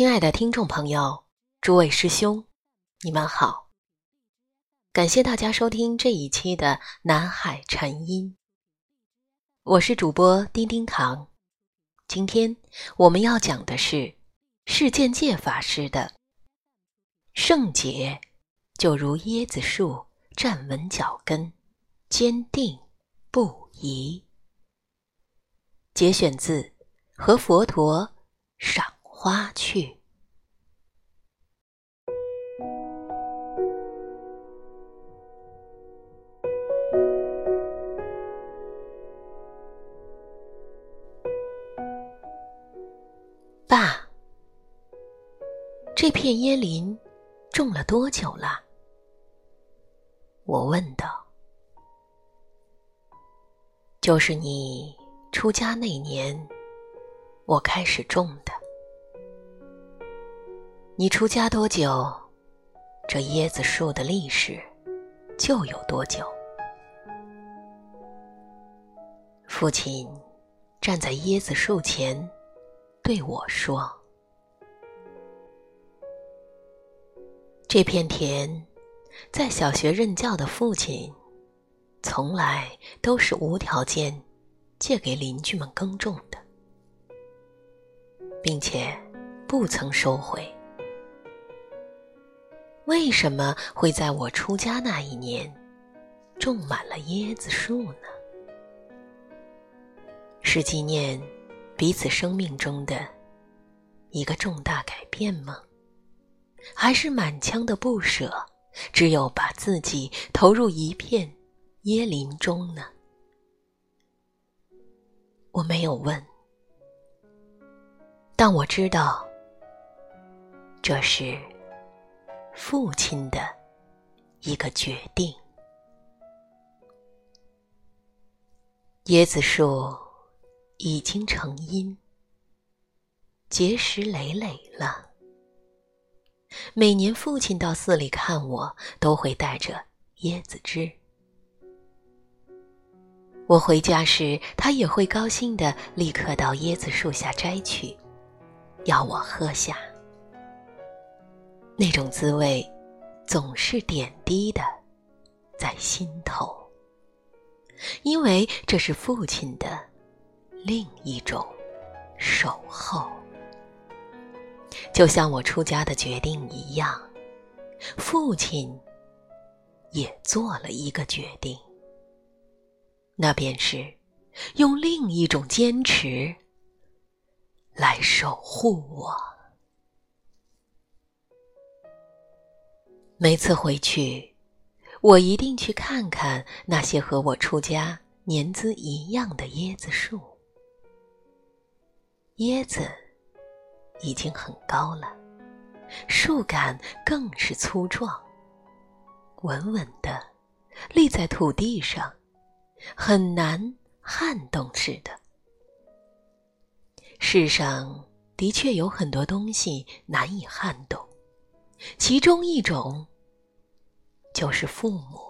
亲爱的听众朋友，诸位师兄，你们好！感谢大家收听这一期的《南海禅音》，我是主播丁丁堂。今天我们要讲的是释见界法师的“圣洁就如椰子树站稳脚跟，坚定不移”，节选自《和佛陀赏》。花去，爸，这片椰林种了多久了？我问道。就是你出家那年，我开始种的。你出家多久，这椰子树的历史就有多久。父亲站在椰子树前，对我说：“这片田，在小学任教的父亲，从来都是无条件借给邻居们耕种的，并且不曾收回。”为什么会在我出家那一年，种满了椰子树呢？是纪念彼此生命中的一个重大改变吗？还是满腔的不舍，只有把自己投入一片椰林中呢？我没有问，但我知道，这是。父亲的一个决定。椰子树已经成荫，结实累累了。每年父亲到寺里看我，都会带着椰子汁。我回家时，他也会高兴的立刻到椰子树下摘去，要我喝下。那种滋味，总是点滴的，在心头。因为这是父亲的另一种守候，就像我出家的决定一样，父亲也做了一个决定，那便是用另一种坚持来守护我。每次回去，我一定去看看那些和我出家年资一样的椰子树。椰子已经很高了，树干更是粗壮，稳稳的立在土地上，很难撼动似的。世上的确有很多东西难以撼动，其中一种。就是父母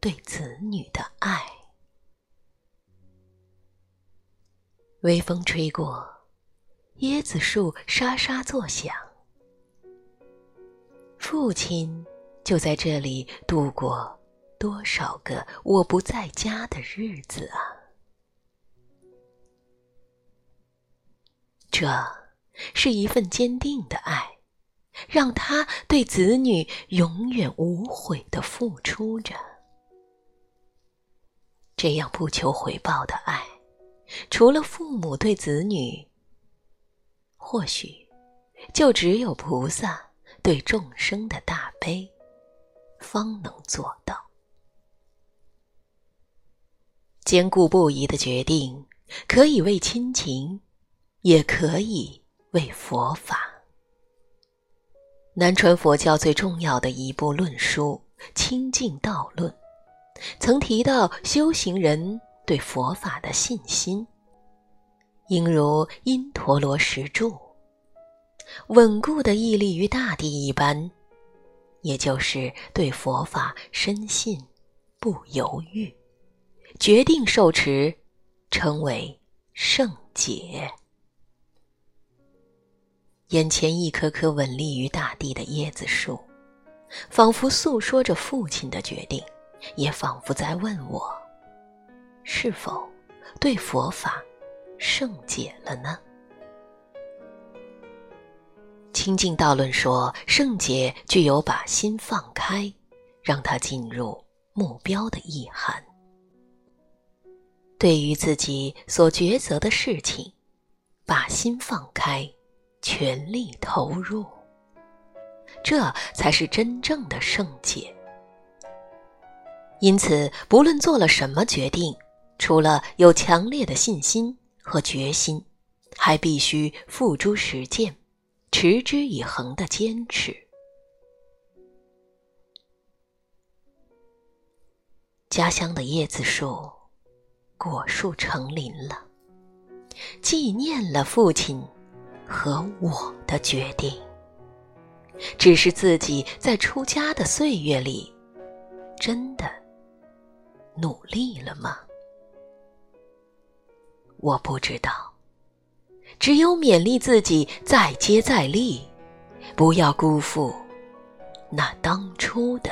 对子女的爱。微风吹过，椰子树沙沙作响。父亲就在这里度过多少个我不在家的日子啊！这是一份坚定的爱。让他对子女永远无悔的付出着，这样不求回报的爱，除了父母对子女，或许就只有菩萨对众生的大悲，方能做到。坚固不移的决定，可以为亲情，也可以为佛法。南传佛教最重要的一部论书《清净道论》，曾提到修行人对佛法的信心，应如因陀罗石柱，稳固的屹立于大地一般，也就是对佛法深信，不犹豫，决定受持，称为圣解。眼前一棵棵稳立于大地的椰子树，仿佛诉说着父亲的决定，也仿佛在问我：是否对佛法圣解了呢？清净道论说，圣解具有把心放开，让它进入目标的意涵。对于自己所抉择的事情，把心放开。全力投入，这才是真正的圣洁。因此，不论做了什么决定，除了有强烈的信心和决心，还必须付诸实践，持之以恒的坚持。家乡的椰子树，果树成林了，纪念了父亲。和我的决定，只是自己在出家的岁月里，真的努力了吗？我不知道，只有勉励自己再接再厉，不要辜负那当初的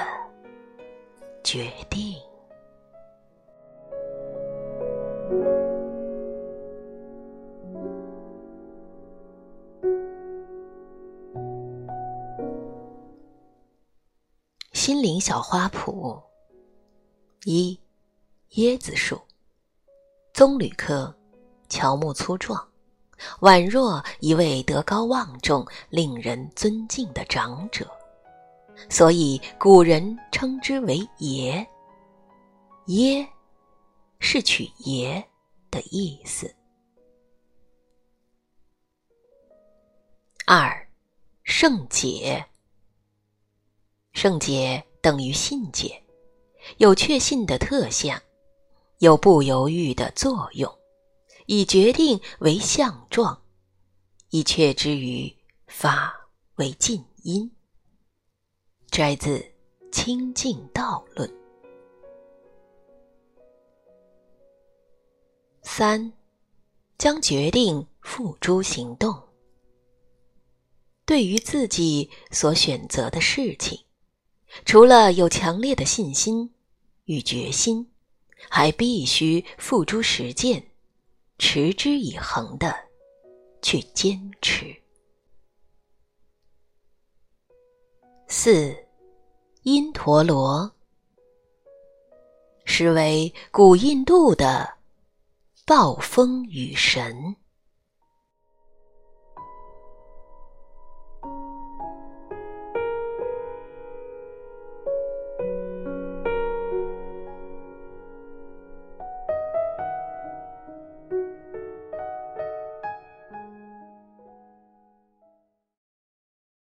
决定。心灵小花圃。一，椰子树，棕榈科，乔木粗壮，宛若一位德高望重、令人尊敬的长者，所以古人称之为爷。椰，是取爷的意思。二，圣解。圣解等于信解，有确信的特相，有不犹豫的作用，以决定为相状，以确之于法为近因。摘自《清净道论》。三，将决定付诸行动。对于自己所选择的事情。除了有强烈的信心与决心，还必须付诸实践，持之以恒的去坚持。四，因陀罗，实为古印度的暴风雨神。